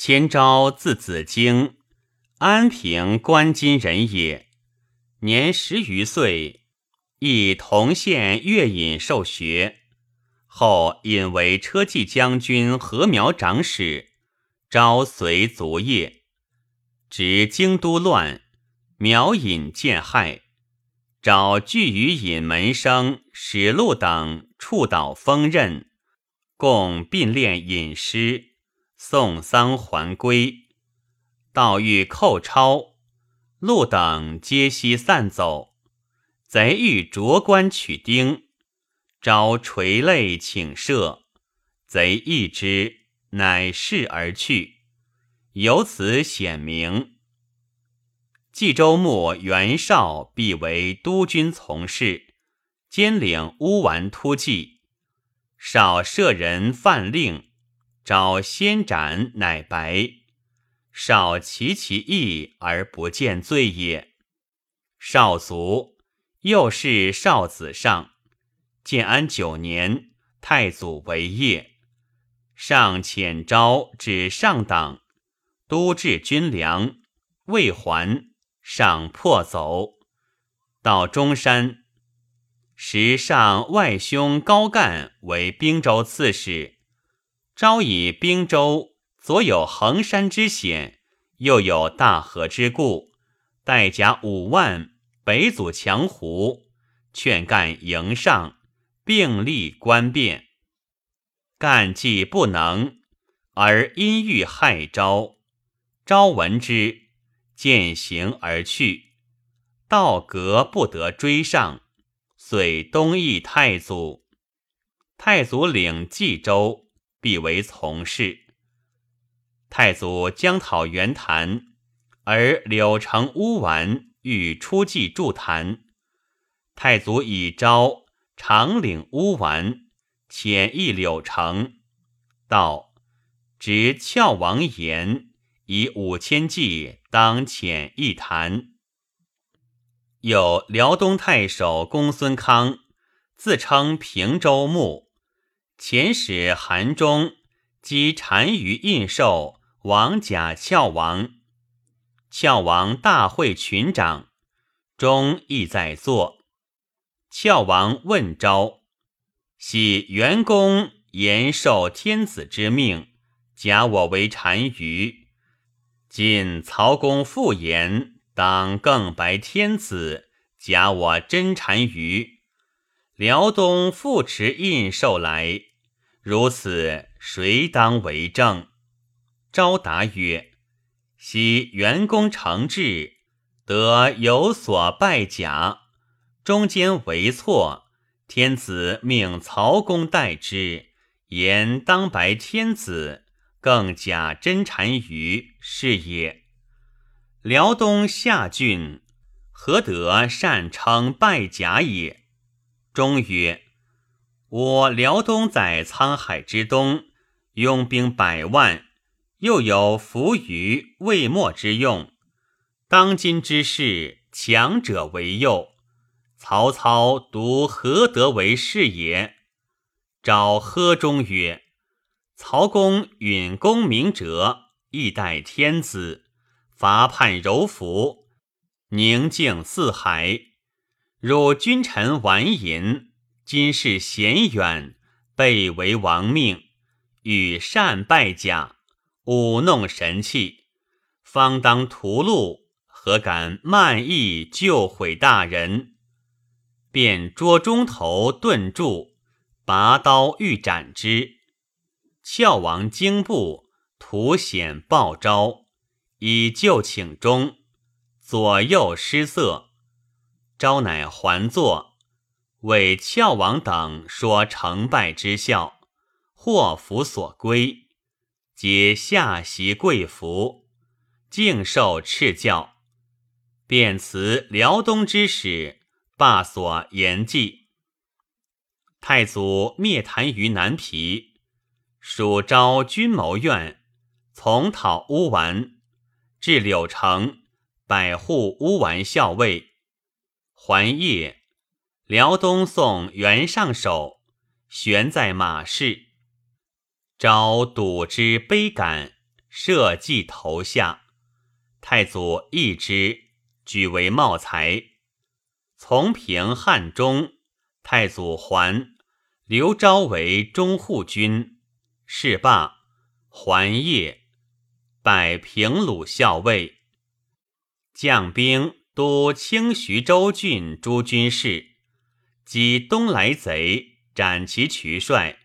千昭字子京，安平关津人也。年十余岁，亦同县乐引受学，后引为车骑将军禾苗长史，招随卒业。值京都乱，苗引见害，找聚于引门生史禄等触导锋刃，共并练隐诗，送丧还归。道欲寇超。路等皆悉散走，贼欲着官取丁，招垂泪请赦，贼义之，乃释而去。由此显明，冀州牧袁绍必为督军从事，兼领乌丸突骑。少舍人犯令，招先斩，乃白。少其其义而不见罪也。少卒，又是少子上。建安九年，太祖为业，上遣昭至上党，都治军粮，未还，上破走，到中山。时上外兄高干为兵州刺史，昭以兵州。左有衡山之险，右有大河之固，带甲五万，北阻强胡，劝干迎上，并立官变。干既不能，而因欲害昭，昭闻之，渐行而去。道格不得追上，遂东议太祖。太祖领冀州，必为从事。太祖将讨袁谭，而柳城乌丸欲出计助谭。太祖以昭长领乌丸，遣诣柳城，道执翘王言，以五千骑当遣一谭。有辽东太守公孙康，自称平州牧，遣使韩忠击单于印绶。王甲翘王，翘王大会群长，忠亦在座。翘王问昭：“喜元公延受天子之命，假我为单于。今曹公复言，当更白天子，假我真单于。辽东复持印绶来，如此，谁当为政？”昭答曰：“昔元公承制，得有所败甲，中间为错。天子命曹公代之，言当白天子，更假真单于是也。辽东下郡，何得善称败甲也？”中曰：“我辽东在沧海之东，拥兵百万。”又有伏于未末之用，当今之事，强者为右。曹操独何得为是也？召贺中曰：“曹公允公明哲，义待天子，伐叛柔服，宁静四海。汝君臣玩淫，今世贤远，被为亡命，与善败甲。”舞弄神器，方当屠戮，何敢慢意救毁大人？便捉中头顿住，拔刀欲斩之。翘王惊怖，图显报招，以救请中，左右失色。招乃还坐，为翘王等说成败之效，祸福所归。皆下席跪服，敬受敕教，便辞辽东之使，罢所言记。太祖灭谭于南皮，蜀招军谋院，从讨乌丸，至柳城，百户乌丸校尉。还夜，辽东送袁尚首，悬在马市。昭睹之悲感，社稷投下。太祖义之，举为茂才。从平汉中，太祖还，刘昭为中护军，是罢，还业，拜平鲁校尉，将兵都清徐州郡诸军事，击东来贼，斩其渠帅，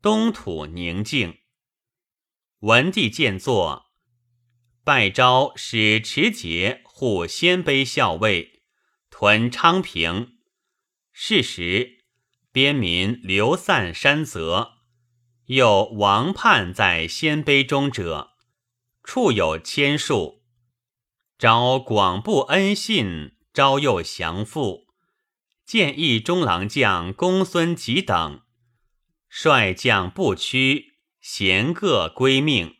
东土宁静。文帝见作，拜昭使持节护鲜卑校尉。屯昌平，是时边民流散山泽，有王叛在鲜卑中者，处有千数。招广布恩信，招诱降附，建议中郎将公孙吉等，率将不屈，咸各归命，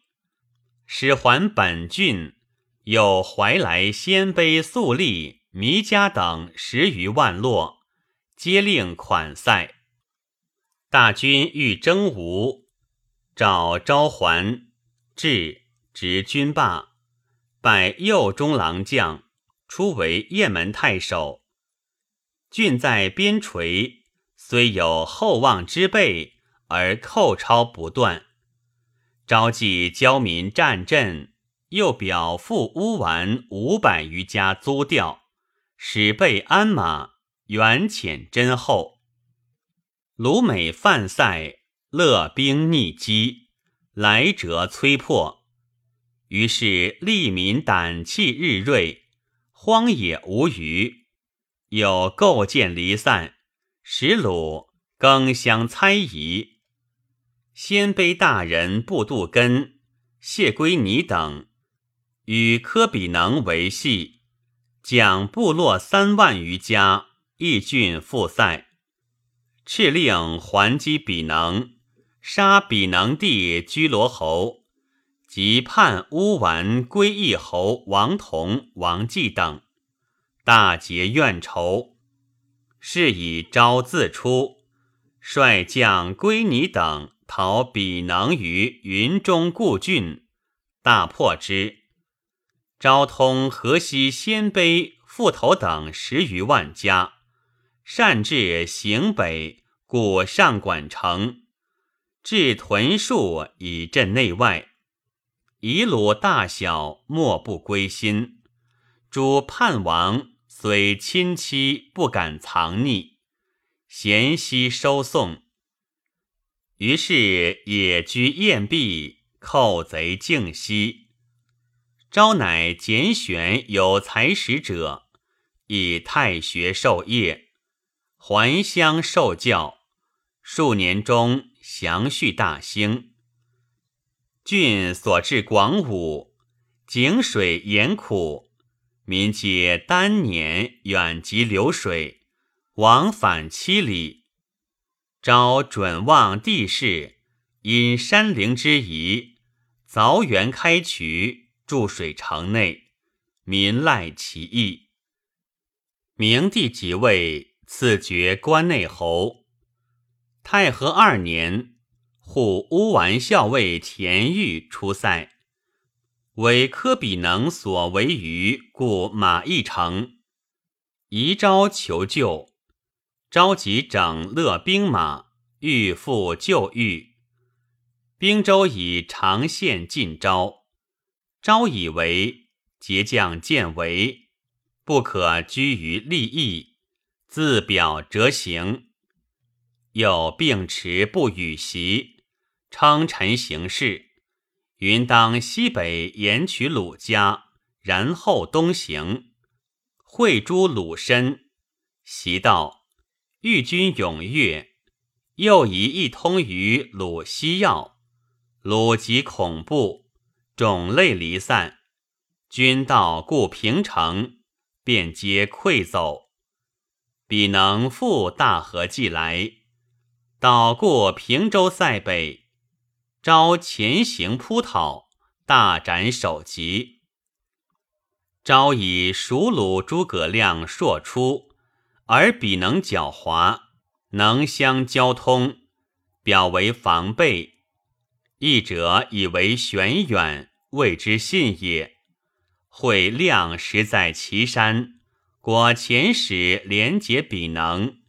使还本郡，有怀来鲜卑粟吏。弥家等十余万落，皆令款塞。大军欲征吴，召昭还，至执军罢，拜右中郎将，出为雁门太守。郡在边陲，虽有厚望之辈，而寇超不断。召集交民战阵，又表付乌丸五百余家租调。使备鞍马，远浅真厚。鲁美犯塞，勒兵逆击，来者摧破。于是利民胆气日锐，荒野无余。有构建离散，使鲁更相猜疑。鲜卑大人布杜根、谢归尼等，与科比能为系。将部落三万余家，义郡复塞，敕令还击比能，杀比能帝居罗侯，及叛乌丸归义侯王同、王继等，大结怨仇。是以昭自出，率将归尼等讨比能于云中故郡，大破之。昭通河西鲜卑、复头等十余万家，擅至行北，故上管城，至屯戍以镇内外，夷虏大小莫不归心。诸叛王虽亲戚，不敢藏匿，咸悉收送。于是野居宴毕，寇贼静息。昭乃拣选有才识者，以太学授业，还乡受教。数年中，祥绪大兴。郡所至广武，井水盐苦，民皆单年远及流水，往返七里。昭准望地势，因山陵之宜，凿园开渠。注水城内，民赖其意。明帝即位，赐爵关内侯。太和二年，护乌丸校尉田豫出塞，为科比能所为余，故马邑城。宜招求救，召集整勒兵马，欲复救豫。兵州以长线进招。招以为节将见为不可居于利益，自表折行。又并持不与席，称臣行事，云当西北沿取鲁家，然后东行，会诸鲁身。袭道，欲军踊跃，又疑一通于鲁西要，鲁即恐怖。种类离散，军到故平城，便皆溃走。彼能复大河既来，到过平州塞北，招前行扑讨，大斩首级。昭以蜀鲁诸葛亮硕出，而彼能狡猾，能相交通，表为防备。义者以为玄远，谓之信也。会亮实在岐山，果遣使连结彼能，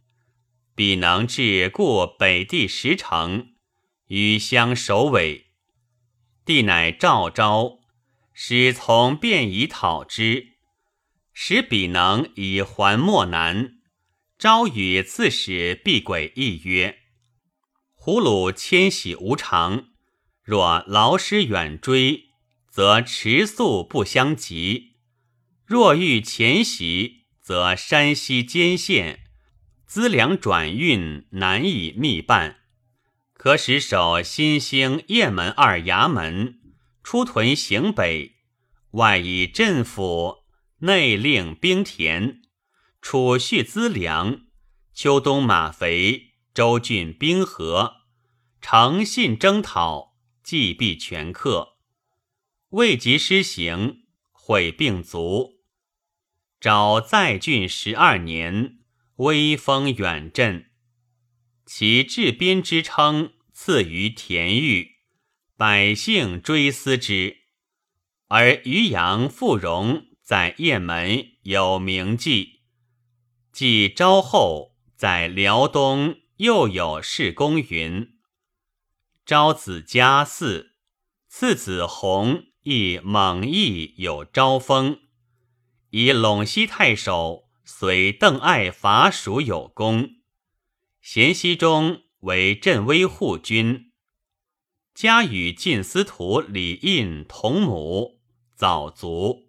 彼能至故北地十城，与相首尾。帝乃召昭，使从便以讨之，使彼能以还莫难。昭与刺史毕轨议曰：“胡虏迁徙无常，若劳师远追，则迟速不相及；若欲前袭，则山西艰险资粮转运难以密办。可使守新兴、雁门二衙门，出屯行北，外以镇府，内令兵田。”储蓄资粮，秋冬马肥，州郡兵和，诚信征讨，计必全克。未及施行，会病卒。昭在郡十二年，威风远振，其治边之称赐于田豫，百姓追思之。而渔阳富荣在雁门有名记。继昭后，在辽东又有事公云：昭子嘉嗣，次子弘亦猛毅有昭封，以陇西太守随邓艾伐蜀有功。咸熙中为镇威护军，家与晋司徒李胤同母，早卒。